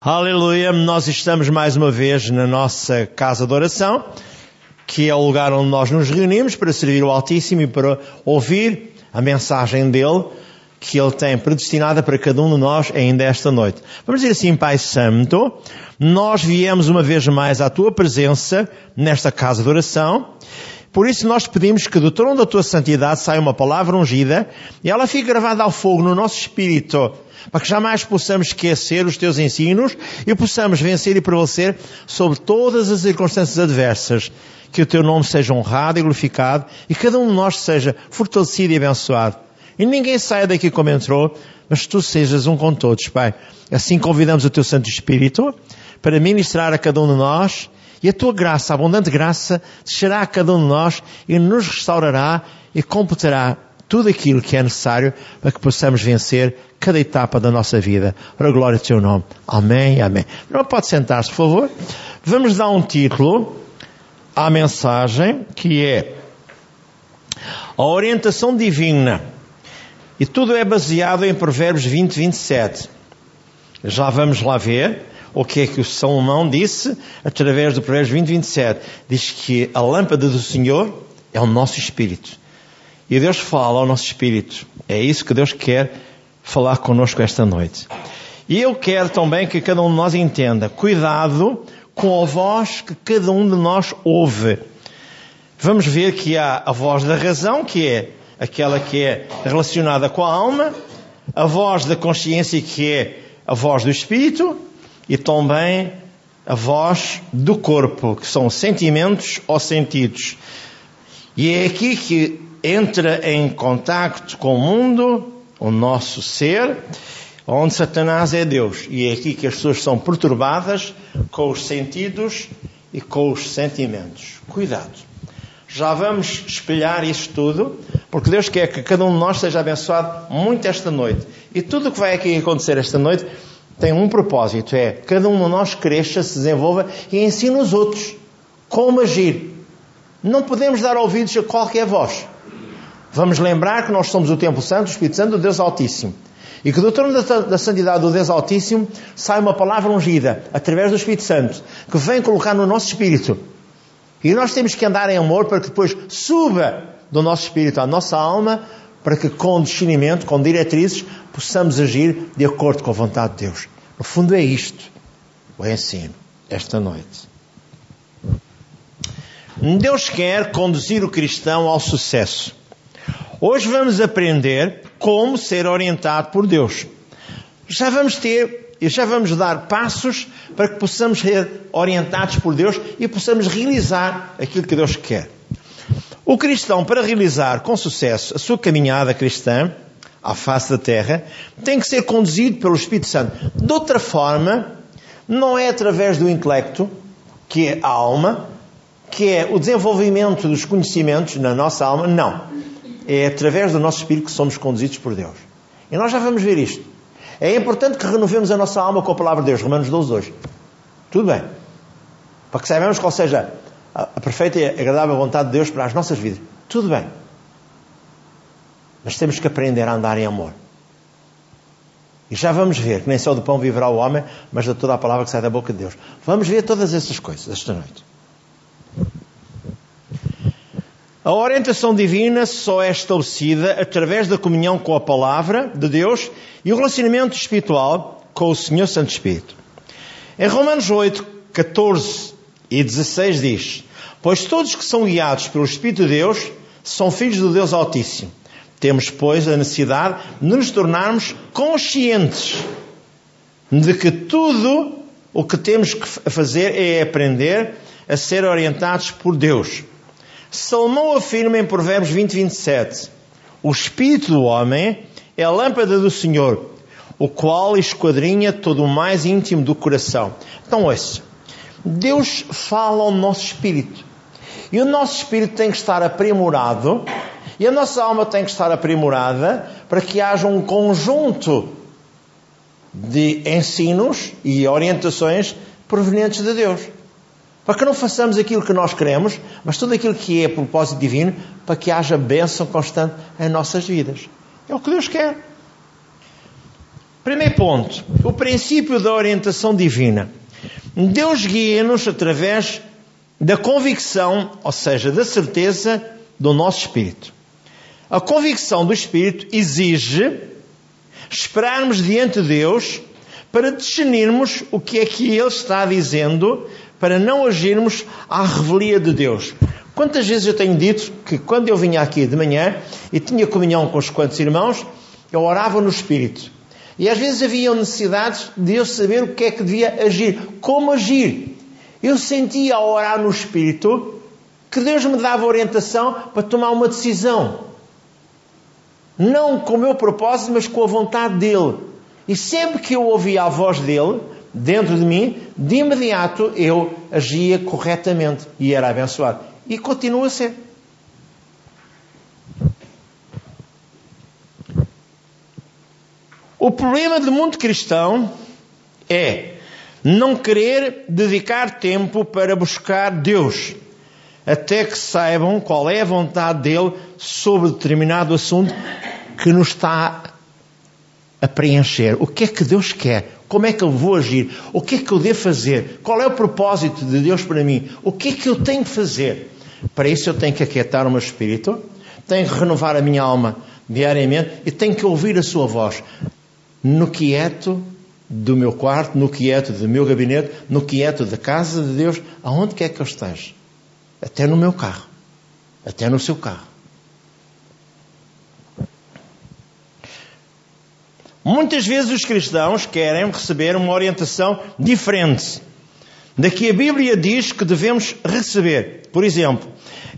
Aleluia, nós estamos mais uma vez na nossa casa de oração, que é o lugar onde nós nos reunimos para servir o Altíssimo e para ouvir a mensagem dele que ele tem predestinada para cada um de nós ainda esta noite. Vamos dizer assim, Pai Santo, nós viemos uma vez mais à tua presença nesta casa de oração. Por isso nós pedimos que do trono da tua santidade saia uma palavra ungida e ela fique gravada ao fogo no nosso espírito para que jamais possamos esquecer os teus ensinos e possamos vencer e prevalecer sobre todas as circunstâncias adversas. Que o teu nome seja honrado e glorificado e cada um de nós seja fortalecido e abençoado. E ninguém saia daqui como entrou, mas tu sejas um com todos, Pai. Assim convidamos o teu Santo Espírito para ministrar a cada um de nós e a tua graça, a abundante graça, descerá a cada um de nós e nos restaurará e completará tudo aquilo que é necessário para que possamos vencer cada etapa da nossa vida. Para a glória do teu nome. Amém, amém. Não pode sentar-se, por favor. Vamos dar um título à mensagem que é a orientação divina. E tudo é baseado em Provérbios 20, 27. Já vamos lá ver o que é que o Salomão disse através do Provérbios 20, 27. Diz que a lâmpada do Senhor é o nosso espírito. E Deus fala ao nosso espírito. É isso que Deus quer falar conosco esta noite. E eu quero também que cada um de nós entenda, cuidado com a voz que cada um de nós ouve. Vamos ver que há a voz da razão, que é aquela que é relacionada com a alma, a voz da consciência, que é a voz do espírito, e também a voz do corpo, que são sentimentos ou sentidos. E é aqui que entra em contacto com o mundo o nosso ser, onde Satanás é Deus. E é aqui que as pessoas são perturbadas com os sentidos e com os sentimentos. Cuidado. Já vamos espelhar isso tudo, porque Deus quer que cada um de nós seja abençoado muito esta noite. E tudo o que vai aqui acontecer esta noite tem um propósito: é cada um de nós cresça, se desenvolva e ensine os outros como agir. Não podemos dar ouvidos a qualquer voz. Vamos lembrar que nós somos o Templo Santo, o Espírito Santo do Deus Altíssimo. E que do trono da santidade do Deus Altíssimo sai uma palavra ungida, através do Espírito Santo, que vem colocar no nosso espírito. E nós temos que andar em amor para que depois suba do nosso espírito à nossa alma, para que com discernimento, com diretrizes, possamos agir de acordo com a vontade de Deus. No fundo é isto, o ensino, esta noite. Deus quer conduzir o cristão ao sucesso. Hoje vamos aprender como ser orientado por Deus. Já vamos ter e já vamos dar passos para que possamos ser orientados por Deus e possamos realizar aquilo que Deus quer. O cristão, para realizar com sucesso a sua caminhada cristã à face da terra, tem que ser conduzido pelo Espírito Santo. De outra forma, não é através do intelecto, que é a alma, que é o desenvolvimento dos conhecimentos na nossa alma, não é através do nosso espírito que somos conduzidos por Deus. E nós já vamos ver isto. É importante que renovemos a nossa alma com a palavra de Deus, Romanos 12, 2. Tudo bem. Para que saibamos qual seja a perfeita e agradável vontade de Deus para as nossas vidas. Tudo bem. Mas temos que aprender a andar em amor. E já vamos ver que nem só do pão viverá o homem, mas de toda a palavra que sai da boca de Deus. Vamos ver todas essas coisas esta noite. A orientação divina só é estabelecida através da comunhão com a palavra de Deus e o relacionamento espiritual com o Senhor Santo Espírito. Em Romanos 8, 14 e 16 diz: Pois todos que são guiados pelo Espírito de Deus são filhos do Deus Altíssimo. Temos, pois, a necessidade de nos tornarmos conscientes de que tudo o que temos que fazer é aprender a ser orientados por Deus Salomão afirma em Provérbios 20, 27: O espírito do homem é a lâmpada do Senhor, o qual esquadrinha todo o mais íntimo do coração. Então, ouça. Deus fala ao nosso espírito. E o nosso espírito tem que estar aprimorado, e a nossa alma tem que estar aprimorada para que haja um conjunto de ensinos e orientações provenientes de Deus. Para que não façamos aquilo que nós queremos, mas tudo aquilo que é propósito divino, para que haja bênção constante em nossas vidas. É o que Deus quer. Primeiro ponto, o princípio da orientação divina. Deus guia-nos através da convicção, ou seja, da certeza do nosso espírito. A convicção do espírito exige esperarmos diante de Deus para discernirmos o que é que Ele está dizendo, para não agirmos à revelia de Deus. Quantas vezes eu tenho dito que quando eu vinha aqui de manhã e tinha comunhão com os quantos irmãos, eu orava no Espírito. E às vezes havia necessidades de eu saber o que é que devia agir, como agir. Eu sentia ao orar no Espírito que Deus me dava orientação para tomar uma decisão. Não com o meu propósito, mas com a vontade dele. E sempre que eu ouvia a voz dele, dentro de mim, de imediato eu agia corretamente e era abençoado. E continua a ser. O problema do mundo cristão é não querer dedicar tempo para buscar Deus, até que saibam qual é a vontade dele sobre determinado assunto que nos está a preencher. O que é que Deus quer? Como é que eu vou agir? O que é que eu devo fazer? Qual é o propósito de Deus para mim? O que é que eu tenho que fazer? Para isso eu tenho que aquietar o meu espírito, tenho que renovar a minha alma diariamente e tenho que ouvir a sua voz no quieto do meu quarto, no quieto do meu gabinete, no quieto da casa de Deus, aonde quer que eu esteja. Até no meu carro. Até no seu carro. Muitas vezes os cristãos querem receber uma orientação diferente da que a Bíblia diz que devemos receber. Por exemplo,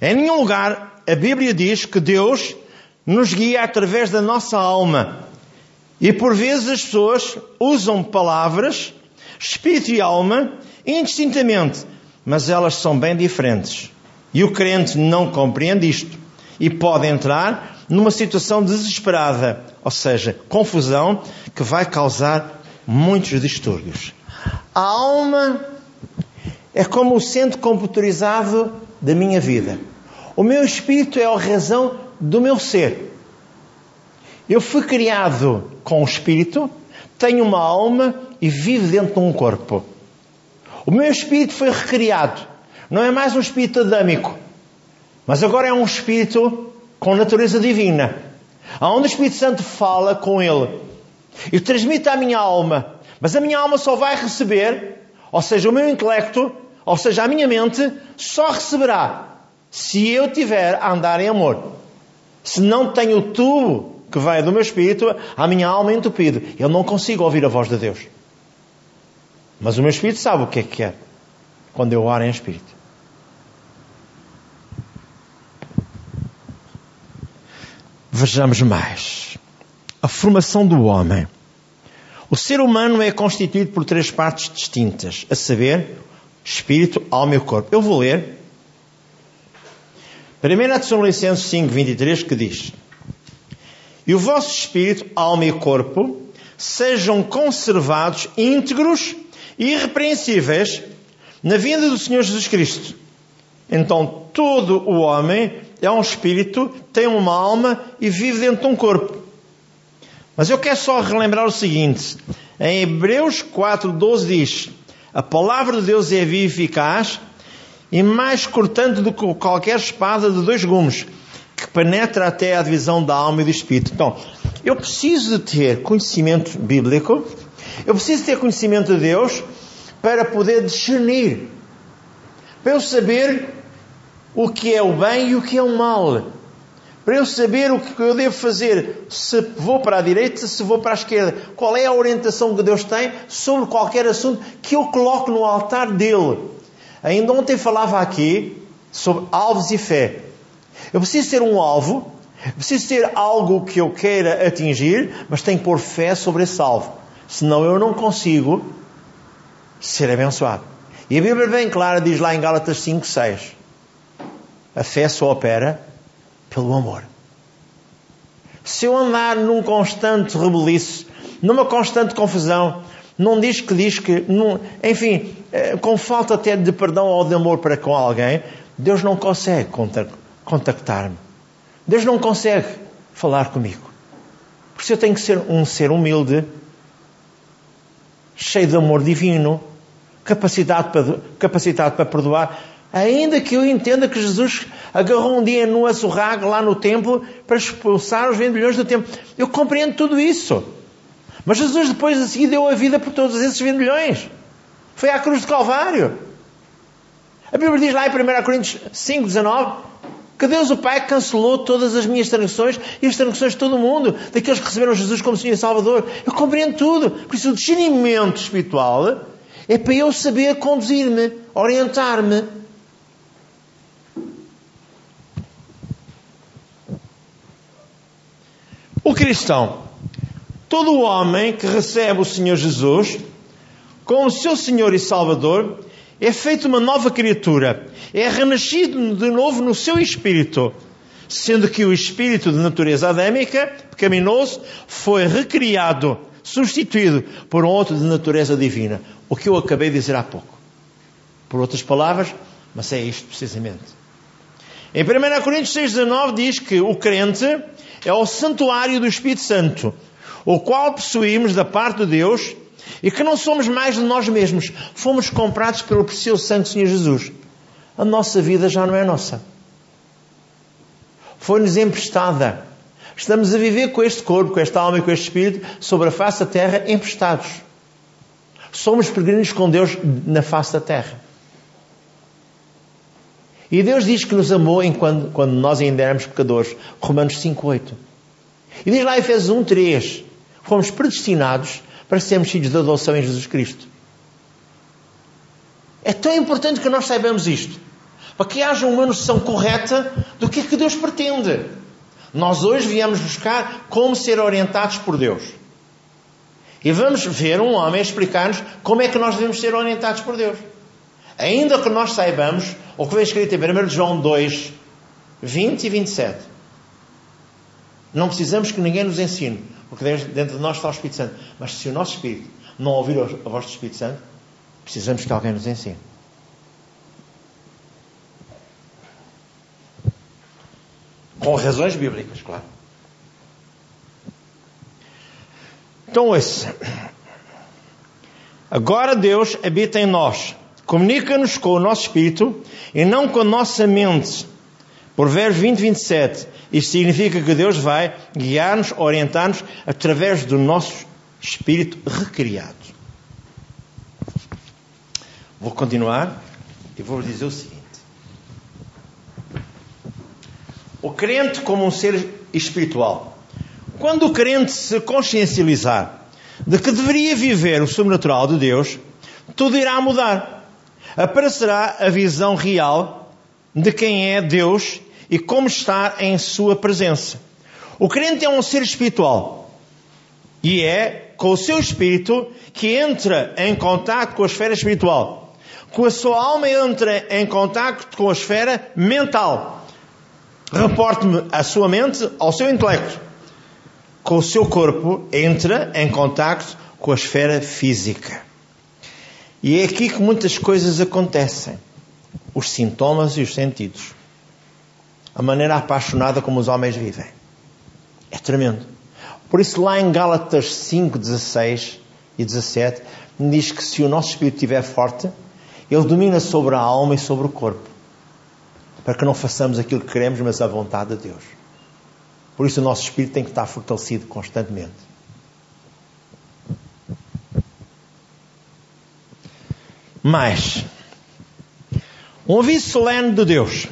em nenhum lugar a Bíblia diz que Deus nos guia através da nossa alma. E por vezes as pessoas usam palavras, espírito e alma, indistintamente, mas elas são bem diferentes. E o crente não compreende isto e pode entrar numa situação desesperada, ou seja, confusão, que vai causar muitos distúrbios. A alma é como o centro computadorizado da minha vida. O meu espírito é a razão do meu ser. Eu fui criado com o espírito, tenho uma alma e vivo dentro de um corpo. O meu espírito foi recriado. Não é mais um espírito adâmico, mas agora é um espírito com natureza divina, aonde o Espírito Santo fala com ele e transmite à minha alma, mas a minha alma só vai receber, ou seja, o meu intelecto, ou seja, a minha mente, só receberá se eu tiver a andar em amor. Se não tenho o tubo que vai do meu espírito, a minha alma é entupida. Eu não consigo ouvir a voz de Deus. Mas o meu espírito sabe o que é que quer quando eu oro em espírito. Vejamos mais. A formação do homem. O ser humano é constituído por três partes distintas, a saber, espírito, alma e corpo. Eu vou ler. 1 Tessalonicenses 5, 23, que diz: E o vosso espírito, alma e corpo sejam conservados íntegros e irrepreensíveis na vinda do Senhor Jesus Cristo. Então, todo o homem é um espírito, tem uma alma e vive dentro de um corpo. Mas eu quero só relembrar o seguinte: em Hebreus 4,12 diz: A palavra de Deus é viva e eficaz e mais cortante do que qualquer espada de dois gumes, penetra até a divisão da alma e do espírito. Então, eu preciso de ter conhecimento bíblico, eu preciso ter conhecimento de Deus para poder discernir, para eu saber o que é o bem e o que é o mal. Para eu saber o que eu devo fazer, se vou para a direita, se vou para a esquerda, qual é a orientação que Deus tem sobre qualquer assunto que eu coloco no altar dele. Ainda ontem falava aqui sobre alvos e fé. Eu preciso ter um alvo, preciso ter algo que eu queira atingir, mas tenho que pôr fé sobre esse alvo. Senão eu não consigo ser abençoado. E a Bíblia bem clara diz lá em Gálatas 5, 6 a fé só opera pelo amor. Se eu andar num constante rebeliço, numa constante confusão, não diz que diz que, não, enfim, eh, com falta até de perdão ou de amor para com alguém, Deus não consegue contactar-me. Deus não consegue falar comigo. Por isso eu tenho que ser um ser humilde cheio de amor divino, capacidade para, capacidade para perdoar. Ainda que eu entenda que Jesus agarrou um dia no azorrago lá no templo para expulsar os vendilhões do templo. Eu compreendo tudo isso. Mas Jesus depois a seguir deu a vida por todos esses vendilhões. Foi à cruz de Calvário. A Bíblia diz lá em 1 Coríntios 5, 19, que Deus o Pai cancelou todas as minhas transgressões e as transgressões de todo o mundo, daqueles que receberam Jesus como Senhor e Salvador. Eu compreendo tudo. Por isso, o discernimento espiritual é para eu saber conduzir-me, orientar-me. O cristão, todo homem que recebe o Senhor Jesus como seu Senhor e Salvador, é feito uma nova criatura, é renascido de novo no seu espírito, sendo que o espírito de natureza adâmica, pecaminoso, foi recriado, substituído por um outro de natureza divina. O que eu acabei de dizer há pouco. Por outras palavras, mas é isto precisamente. Em 1 Coríntios 6,19 diz que o crente é o santuário do Espírito Santo, o qual possuímos da parte de Deus e que não somos mais de nós mesmos. Fomos comprados pelo precioso sangue do Senhor Jesus. A nossa vida já não é nossa. Foi-nos emprestada. Estamos a viver com este corpo, com esta alma e com este espírito sobre a face da terra emprestados. Somos peregrinos com Deus na face da terra. E Deus diz que nos amou enquanto, quando nós ainda éramos pecadores. Romanos 5,8. E diz lá em Efésios 1,3. Fomos predestinados para sermos filhos da adoção em Jesus Cristo. É tão importante que nós saibamos isto, para que haja uma noção correta do que é que Deus pretende. Nós hoje viemos buscar como ser orientados por Deus. E vamos ver um homem explicar-nos como é que nós devemos ser orientados por Deus. Ainda que nós saibamos o que vem escrito em 1 João 2, 20 e 27. Não precisamos que ninguém nos ensine. Porque dentro de nós está o Espírito Santo. Mas se o nosso Espírito não ouvir a voz do Espírito Santo, precisamos que alguém nos ensine. Com razões bíblicas, claro. Então, ouça. Agora Deus habita em nós. Comunica-nos com o nosso espírito e não com a nossa mente. Verso 20 27. Isto significa que Deus vai guiar-nos, orientar-nos através do nosso espírito recriado. Vou continuar e vou dizer o seguinte: O crente, como um ser espiritual, quando o crente se consciencializar de que deveria viver o sobrenatural de Deus, tudo irá mudar. Aparecerá a visão real de quem é Deus e como estar em Sua presença. O crente é um ser espiritual e é com o seu espírito que entra em contato com a esfera espiritual. Com a sua alma entra em contato com a esfera mental. Reporte-me a sua mente ao seu intelecto. Com o seu corpo entra em contato com a esfera física. E é aqui que muitas coisas acontecem. Os sintomas e os sentidos a maneira apaixonada como os homens vivem. É tremendo. Por isso, lá em Gálatas 5, 16 e 17, diz que se o nosso espírito estiver forte, ele domina sobre a alma e sobre o corpo. Para que não façamos aquilo que queremos, mas a vontade de Deus. Por isso, o nosso espírito tem que estar fortalecido constantemente. Mas, um aviso solene de Deus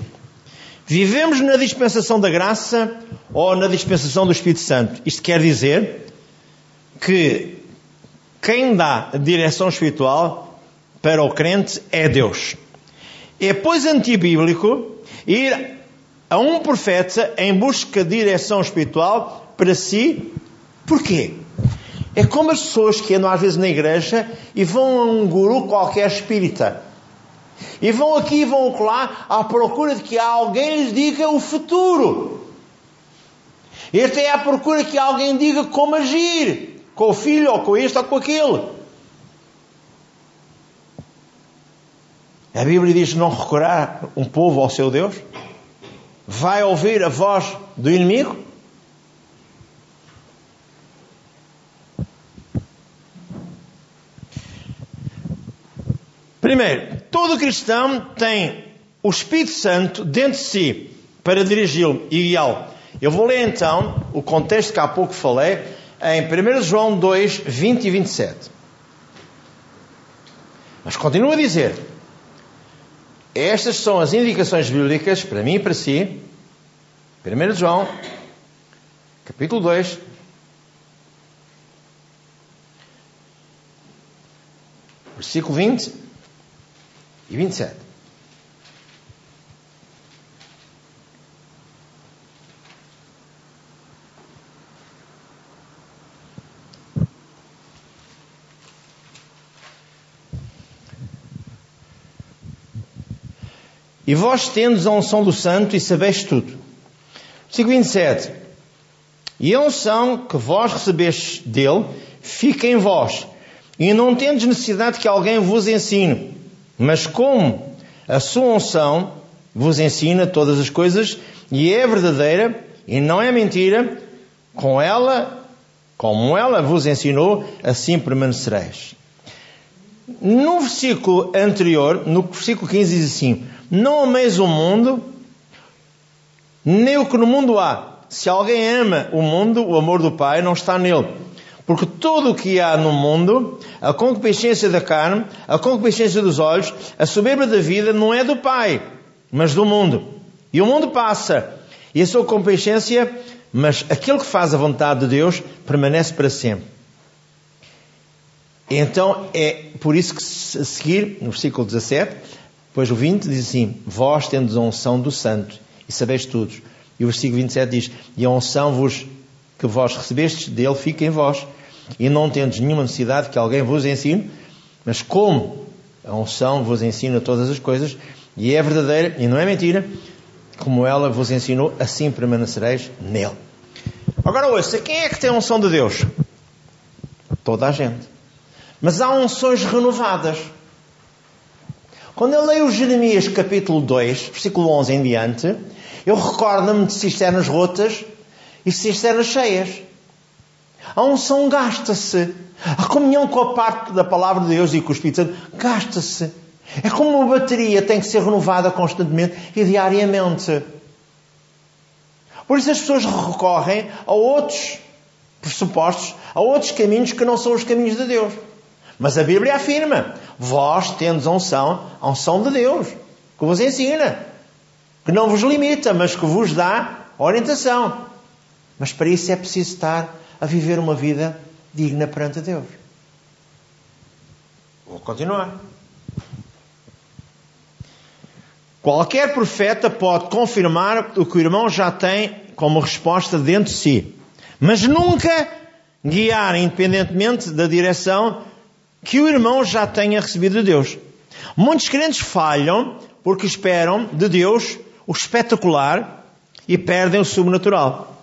Vivemos na dispensação da graça ou na dispensação do Espírito Santo. Isto quer dizer que quem dá direção espiritual para o crente é Deus. É, pois, antibíblico ir a um profeta em busca de direção espiritual para si. Porquê? É como as pessoas que andam às vezes na igreja e vão a um guru qualquer espírita e vão aqui e vão lá à procura de que alguém lhes diga o futuro. Este é à procura que alguém diga como agir, com o filho, ou com este, ou com aquele. A Bíblia diz não recorrer um povo ao seu Deus. Vai ouvir a voz do inimigo. Primeiro, todo cristão tem o Espírito Santo dentro de si para dirigi-lo e guiá-lo. Eu vou ler então o contexto que há pouco falei em 1 João 2, 20 e 27. Mas continua a dizer: estas são as indicações bíblicas para mim e para si. 1 João, capítulo 2, versículo 20 e 27. E vós tendes a unção do Santo e sabeis tudo. Versículo 27. E a unção que vós recebestes dele fica em vós, e não tendes necessidade que alguém vos ensine, mas como a sua unção vos ensina todas as coisas, e é verdadeira, e não é mentira, com ela, como ela vos ensinou, assim permanecereis. No versículo anterior, no versículo 15 diz assim, não ameis o mundo, nem o que no mundo há. Se alguém ama o mundo, o amor do Pai não está nele. Porque tudo o que há no mundo, a concupiscência da carne, a concupiscência dos olhos, a soberba da vida, não é do Pai, mas do mundo. E o mundo passa, e a sua concupiscência, mas aquele que faz a vontade de Deus permanece para sempre. Então é por isso que a seguir, no versículo 17, Pois o 20 diz assim: Vós tendes a unção do Santo e sabeis tudo. E o versículo 27 diz: E a unção vos, que vós recebestes dele fica em vós. E não tendes nenhuma necessidade que alguém vos ensine, mas como a unção vos ensina todas as coisas, e é verdadeira e não é mentira, como ela vos ensinou, assim permanecereis nele. Agora ouça, quem é que tem a unção de Deus? Toda a gente. Mas há unções renovadas. Quando eu leio Jeremias capítulo 2, versículo 11 em diante, eu recordo-me de cisternas rotas e cisternas cheias. A unção gasta-se. A comunhão com a parte da palavra de Deus e com o Espírito Santo gasta-se. É como uma bateria tem que ser renovada constantemente e diariamente. Por isso as pessoas recorrem a outros pressupostos, a outros caminhos que não são os caminhos de Deus. Mas a Bíblia afirma: vós tendes a unção, a unção de Deus, que vos ensina, que não vos limita, mas que vos dá orientação. Mas para isso é preciso estar a viver uma vida digna perante Deus. Vou continuar. Qualquer profeta pode confirmar o que o irmão já tem como resposta dentro de si, mas nunca guiar independentemente da direção que o irmão já tenha recebido de Deus. Muitos crentes falham porque esperam de Deus o espetacular e perdem o sobrenatural.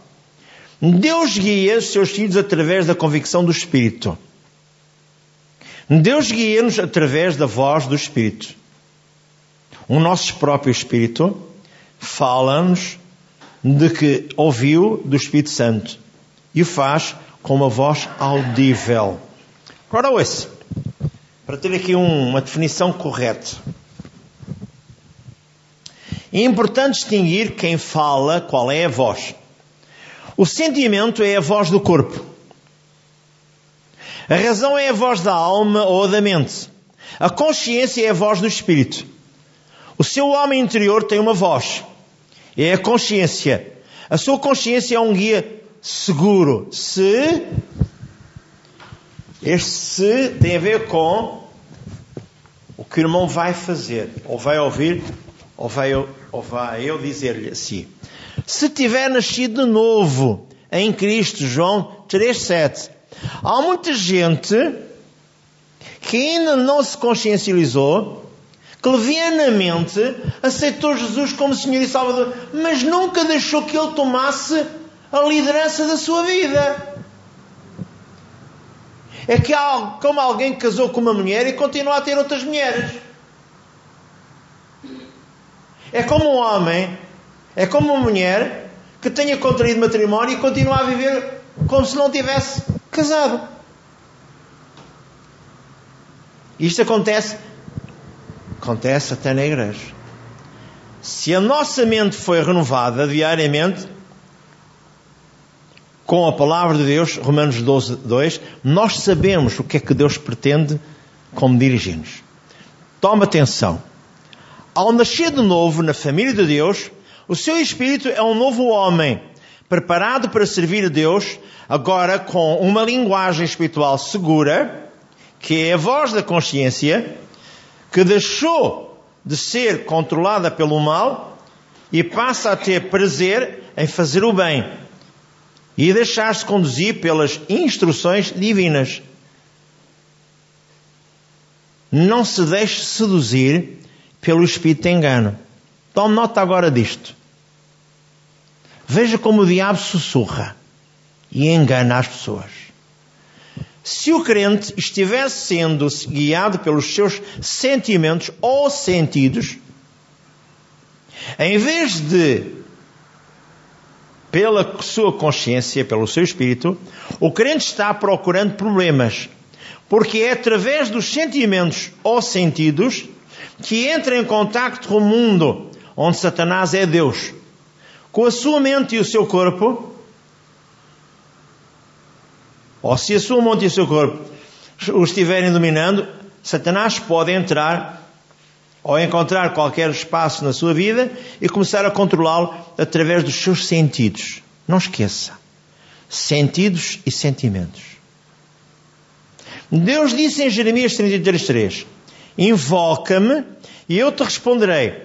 Deus guia os seus filhos através da convicção do Espírito. Deus guia-nos através da voz do Espírito. O nosso próprio Espírito fala-nos de que ouviu do Espírito Santo e o faz com uma voz audível. Agora ouça para ter aqui um, uma definição correta. É importante distinguir quem fala, qual é a voz. O sentimento é a voz do corpo. A razão é a voz da alma ou da mente. A consciência é a voz do espírito. O seu homem interior tem uma voz. É a consciência. A sua consciência é um guia seguro. Se este se tem a ver com o que o irmão vai fazer, ou vai ouvir, ou vai, ou vai eu dizer-lhe assim. Se tiver nascido de novo em Cristo, João 3,7. Há muita gente que ainda não se consciencializou, que levianamente aceitou Jesus como Senhor e Salvador, mas nunca deixou que Ele tomasse a liderança da sua vida. É que há como alguém que casou com uma mulher e continua a ter outras mulheres. É como um homem, é como uma mulher que tenha contraído matrimónio e continua a viver como se não tivesse casado. Isto acontece Acontece até na igreja. Se a nossa mente foi renovada diariamente com a palavra de Deus, Romanos 12, 2, nós sabemos o que é que Deus pretende como dirigir-nos. Toma atenção. Ao nascer de novo na família de Deus, o seu espírito é um novo homem, preparado para servir a Deus, agora com uma linguagem espiritual segura, que é a voz da consciência, que deixou de ser controlada pelo mal e passa a ter prazer em fazer o bem e deixar-se conduzir pelas instruções divinas. Não se deixe seduzir pelo espírito de engano. Tome nota agora disto. Veja como o diabo sussurra e engana as pessoas. Se o crente estivesse sendo guiado pelos seus sentimentos ou sentidos, em vez de pela sua consciência, pelo seu espírito, o crente está procurando problemas, porque é através dos sentimentos ou sentidos que entra em contato com o mundo onde Satanás é Deus. Com a sua mente e o seu corpo, ou se a sua mente e o seu corpo o estiverem dominando, Satanás pode entrar ou encontrar qualquer espaço na sua vida e começar a controlá-lo através dos seus sentidos. Não esqueça. Sentidos e sentimentos. Deus disse em Jeremias 33:3: Invoca-me e eu te responderei.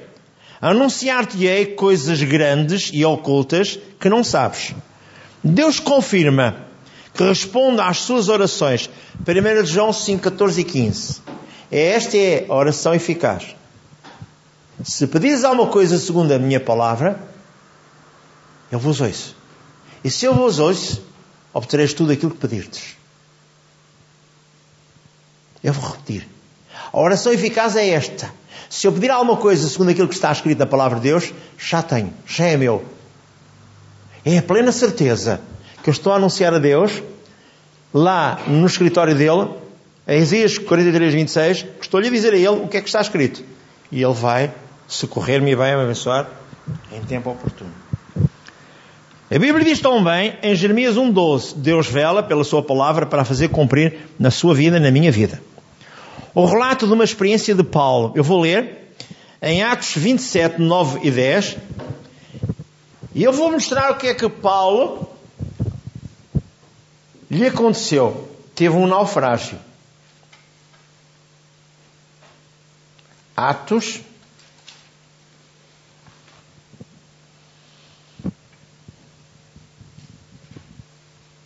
Anunciar-te-ei coisas grandes e ocultas que não sabes. Deus confirma que responda às suas orações. 1 João 5, 14 e 15. Esta é a oração eficaz. Se pedires alguma coisa segundo a minha palavra, eu vos ouço. E se eu vos ouço, obtereis tudo aquilo que pedirdes. Eu vou repetir. A oração eficaz é esta. Se eu pedir alguma coisa segundo aquilo que está escrito na palavra de Deus, já tenho, já é meu. É a plena certeza que eu estou a anunciar a Deus, lá no escritório dele, em Isaías 43, 26, que estou-lhe a dizer a ele o que é que está escrito. E ele vai socorrer-me e vai me abençoar em tempo oportuno. A Bíblia diz também, em Jeremias 1,12, Deus vela pela sua palavra para fazer cumprir na sua vida, na minha vida. O relato de uma experiência de Paulo, eu vou ler em Atos 27, 9 e 10, e eu vou mostrar o que é que Paulo lhe aconteceu? Teve um naufrágio. Atos.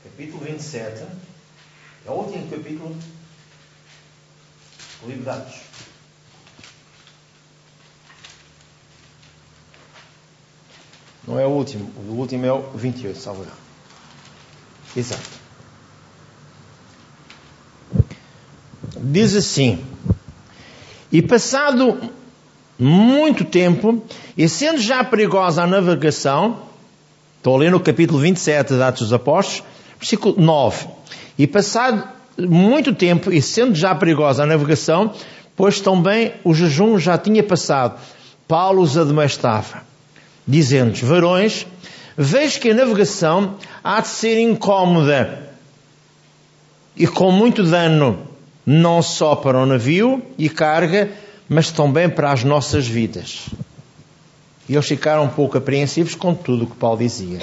Capítulo 27. É o último capítulo de Atos. Não é o último. O último é o 28, salve. Exato. diz assim: E passado muito tempo, e sendo já perigosa a navegação, estou a ler no capítulo 27 da Atos dos Apóstolos, versículo 9. E passado muito tempo, e sendo já perigosa a navegação, pois também o jejum já tinha passado, Paulo os admoestava, dizendo-lhes: Varões, vejo que a navegação há de ser incómoda e com muito dano não só para o navio e carga, mas também para as nossas vidas. E eles ficaram um pouco apreensivos com tudo o que Paulo dizia.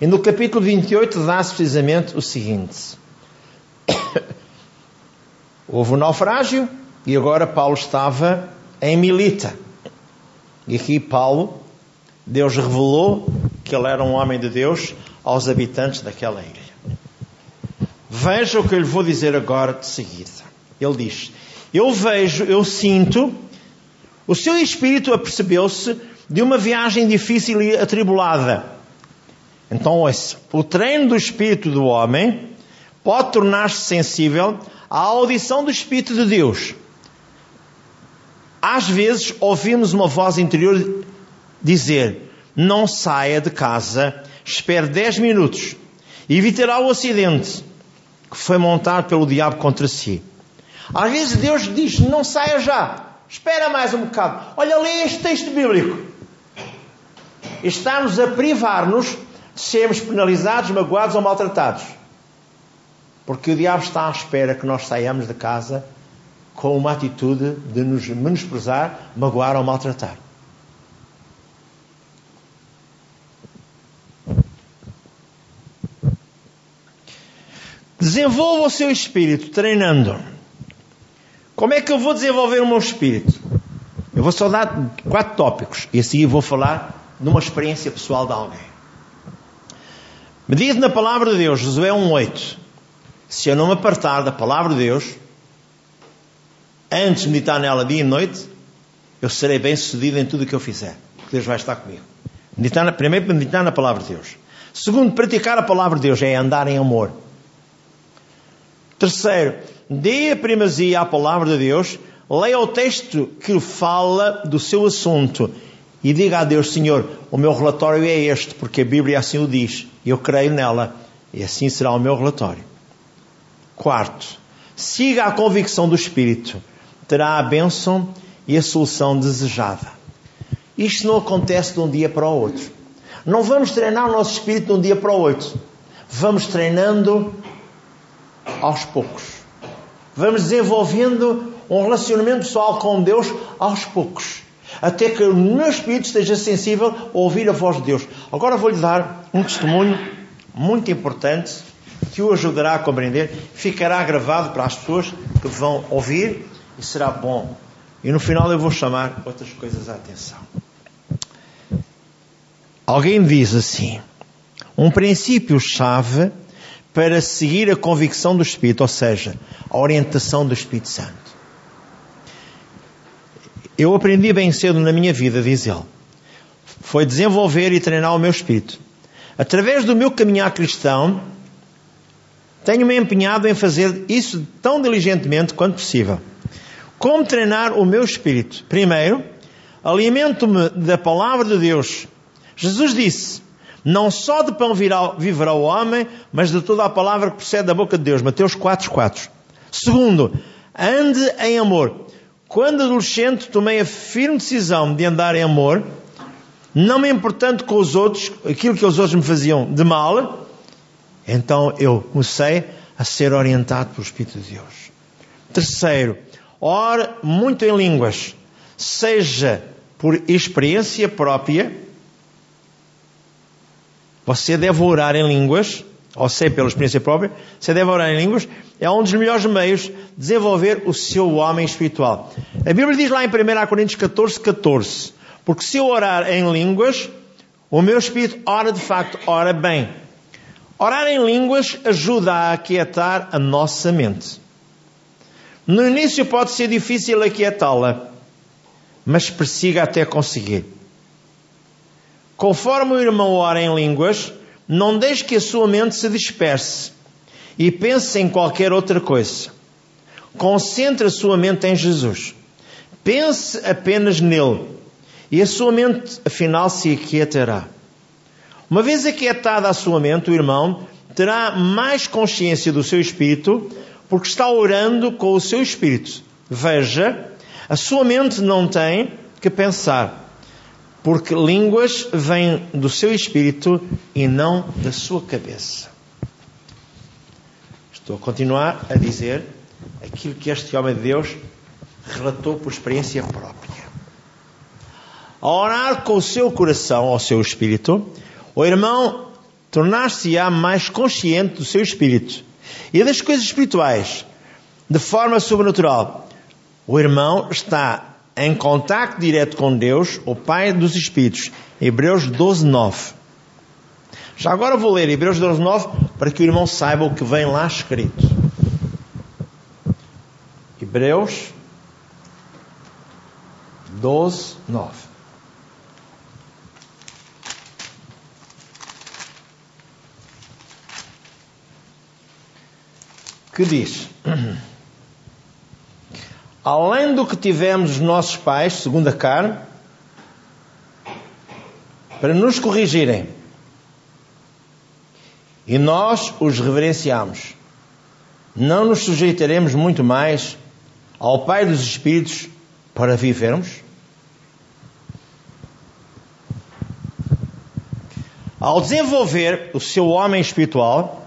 E no capítulo 28 dá-se precisamente o seguinte: houve um naufrágio e agora Paulo estava em Milita. E aqui Paulo, Deus revelou que ele era um homem de Deus aos habitantes daquela ilha. Veja o que eu lhe vou dizer agora de seguida. Ele diz: Eu vejo, eu sinto, o seu espírito apercebeu-se de uma viagem difícil e atribulada. Então, ouça: o treino do espírito do homem pode tornar-se sensível à audição do Espírito de Deus. Às vezes ouvimos uma voz interior dizer: Não saia de casa, espere 10 minutos, evitará o acidente que foi montado pelo diabo contra si. Às vezes Deus diz: não saia já, Espera mais um bocado. Olha, lê este texto bíblico. Está-nos a privar-nos de sermos penalizados, magoados ou maltratados. Porque o diabo está à espera que nós saiamos de casa com uma atitude de nos menosprezar, magoar ou maltratar. Desenvolva o seu espírito treinando. Como é que eu vou desenvolver o meu espírito? Eu vou só dar quatro tópicos e assim vou falar de uma experiência pessoal de alguém. Me diz na palavra de Deus, Josué 1,8: Se eu não me apartar da palavra de Deus, antes de meditar nela dia e noite, eu serei bem sucedido em tudo o que eu fizer, porque Deus vai estar comigo. Meditar, primeiro, meditar na palavra de Deus. Segundo, praticar a palavra de Deus é andar em amor. Terceiro, dê a primazia à palavra de Deus, leia o texto que fala do seu assunto e diga a Deus, Senhor, o meu relatório é este, porque a Bíblia assim o diz, eu creio nela, e assim será o meu relatório. Quarto, siga a convicção do Espírito, terá a bênção e a solução desejada. Isto não acontece de um dia para o outro. Não vamos treinar o nosso espírito de um dia para o outro. Vamos treinando aos poucos. Vamos desenvolvendo um relacionamento pessoal com Deus aos poucos. Até que o meu espírito esteja sensível a ouvir a voz de Deus. Agora vou-lhe dar um testemunho muito importante que o ajudará a compreender. Ficará gravado para as pessoas que vão ouvir e será bom. E no final eu vou chamar outras coisas à atenção. Alguém diz assim: um princípio-chave para seguir a convicção do Espírito, ou seja, a orientação do Espírito Santo. Eu aprendi bem cedo na minha vida, diz ele, foi desenvolver e treinar o meu espírito. Através do meu caminhar cristão, tenho-me empenhado em fazer isso tão diligentemente quanto possível. Como treinar o meu espírito? Primeiro, alimento-me da palavra de Deus. Jesus disse: não só de pão viverá o homem, mas de toda a palavra que procede da boca de Deus. Mateus 4, 4. Segundo, ande em amor. Quando adolescente tomei a firme decisão de andar em amor, não me importando com os outros, aquilo que os outros me faziam de mal, então eu comecei a ser orientado pelo Espírito de Deus. Terceiro, ore muito em línguas, seja por experiência própria, você deve orar em línguas, ou sei pela experiência própria, você deve orar em línguas, é um dos melhores meios de desenvolver o seu homem espiritual. A Bíblia diz lá em 1 Coríntios 14, 14, porque se eu orar em línguas, o meu espírito ora de facto, ora bem. Orar em línguas ajuda a aquietar a nossa mente. No início pode ser difícil aquietá-la, mas persiga até conseguir. Conforme o irmão ora em línguas, não deixe que a sua mente se disperse e pense em qualquer outra coisa. Concentre a sua mente em Jesus. Pense apenas nele e a sua mente, afinal, se aquietará. Uma vez aquietada a sua mente, o irmão terá mais consciência do seu espírito porque está orando com o seu espírito. Veja, a sua mente não tem que pensar porque línguas vêm do seu espírito e não da sua cabeça. Estou a continuar a dizer aquilo que este homem de Deus relatou por experiência própria. A orar com o seu coração ao seu espírito, o irmão tornar-se-á mais consciente do seu espírito e das coisas espirituais, de forma sobrenatural. O irmão está em contato direto com Deus, o Pai dos Espíritos. Hebreus 12, 9. Já agora vou ler Hebreus 12, 9 para que o irmão saiba o que vem lá escrito. Hebreus 12, 9. Que diz? além do que tivemos os nossos pais, segundo a carne, para nos corrigirem. E nós os reverenciamos. Não nos sujeitaremos muito mais ao Pai dos Espíritos para vivermos? Ao desenvolver o seu homem espiritual,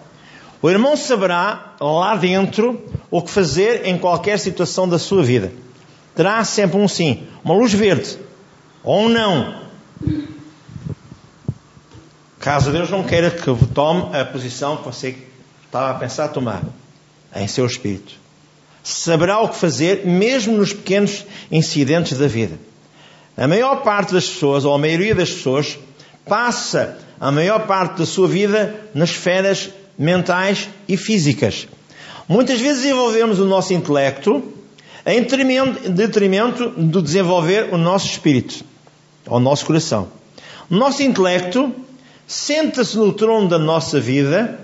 o irmão saberá lá dentro o que fazer em qualquer situação da sua vida. Terá sempre um sim, uma luz verde, ou um não. Caso Deus não queira que tome a posição que você estava a pensar tomar em seu espírito. Saberá o que fazer, mesmo nos pequenos incidentes da vida. A maior parte das pessoas, ou a maioria das pessoas, passa a maior parte da sua vida nas esferas mentais e físicas. Muitas vezes desenvolvemos o nosso intelecto em detrimento do desenvolver o nosso espírito, o nosso coração. O nosso intelecto senta-se no trono da nossa vida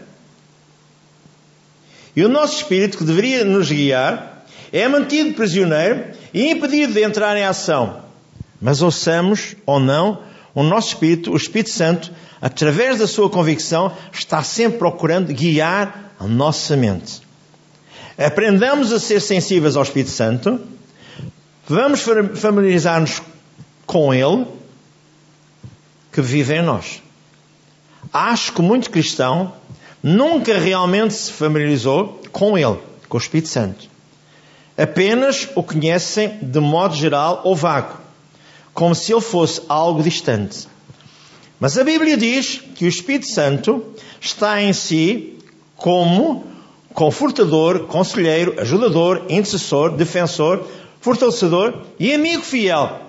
e o nosso espírito, que deveria nos guiar, é mantido prisioneiro e impedido de entrar em ação. Mas ouçamos ou não, o nosso espírito, o Espírito Santo, através da sua convicção, está sempre procurando guiar a nossa mente. Aprendamos a ser sensíveis ao Espírito Santo, vamos familiarizar-nos com Ele, que vive em nós. Acho que muito cristão nunca realmente se familiarizou com Ele, com o Espírito Santo. Apenas o conhecem de modo geral ou vago, como se ele fosse algo distante. Mas a Bíblia diz que o Espírito Santo está em si como confortador, conselheiro, ajudador, intercessor, defensor, fortalecedor e amigo fiel.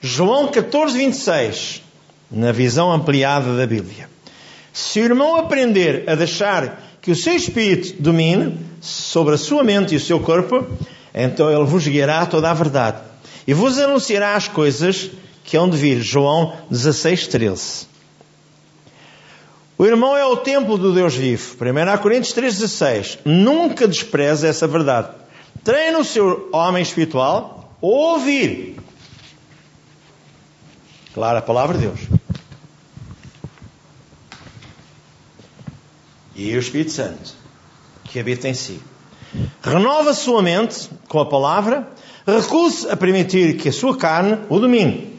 João 14, 26, na visão ampliada da Bíblia. Se o irmão aprender a deixar que o seu espírito domine sobre a sua mente e o seu corpo, então ele vos guiará toda a verdade e vos anunciará as coisas que hão de vir. João 16, 13. O irmão é o templo do Deus vivo. 1 Coríntios 3,16. Nunca despreze essa verdade. Treine o seu homem espiritual a ouvir. Claro, a palavra de Deus. E o Espírito Santo, que habita em si. Renova sua mente com a palavra. Recuse a permitir que a sua carne o domine.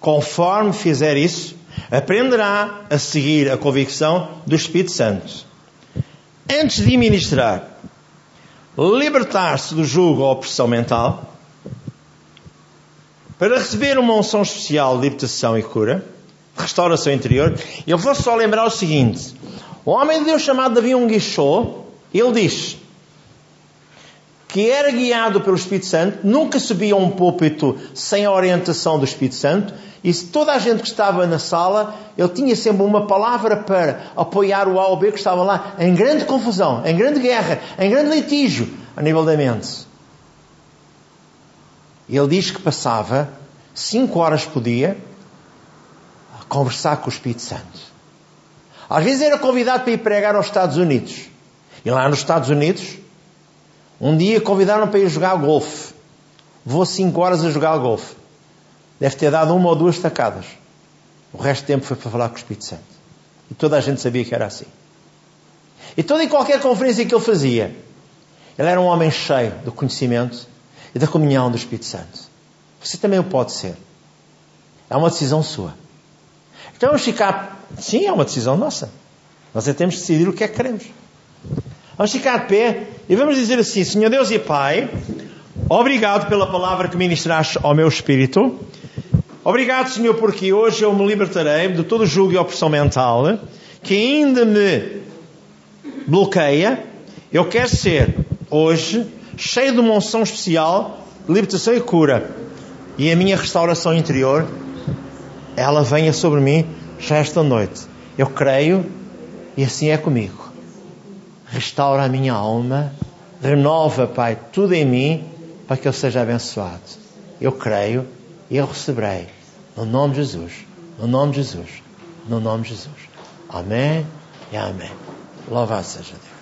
Conforme fizer isso, aprenderá a seguir a convicção do Espírito Santo. Antes de ministrar, libertar-se do jugo ou opressão mental, para receber uma unção especial de libertação e cura, restauração interior, eu vou só lembrar o seguinte: o homem de Deus chamado Davi Unguichô, ele diz que era guiado pelo Espírito Santo, nunca subia a um púlpito sem a orientação do Espírito Santo, e toda a gente que estava na sala, ele tinha sempre uma palavra para apoiar o A ou B que estava lá em grande confusão, em grande guerra, em grande litígio a nível da mente. Ele diz que passava cinco horas por dia a conversar com o Espírito Santo. Às vezes era convidado para ir pregar aos Estados Unidos. E lá nos Estados Unidos, um dia convidaram para ir jogar golfe. Vou cinco horas a jogar golfe. Deve ter dado uma ou duas tacadas. O resto do tempo foi para falar com o Espírito Santo. E toda a gente sabia que era assim. E toda e qualquer conferência que ele fazia, ele era um homem cheio do conhecimento e da comunhão do Espírito Santo. Você também o pode ser. É uma decisão sua. Então vamos ficar. Sim, é uma decisão nossa. Nós é temos que decidir o que é que queremos. Vamos ficar de pé e vamos dizer assim: Senhor Deus e Pai, obrigado pela palavra que ministraste ao meu espírito. Obrigado, Senhor, porque hoje eu me libertarei de todo julgo e opressão mental que ainda me bloqueia. Eu quero ser, hoje, cheio de uma unção especial, libertação e cura. E a minha restauração interior, ela venha sobre mim já esta noite. Eu creio e assim é comigo. Restaura a minha alma, renova, Pai, tudo em mim para que eu seja abençoado. Eu creio e eu receberei. No nome de Jesus. No nome de Jesus. No nome de Jesus. Amém e amém. Louvado seja Deus.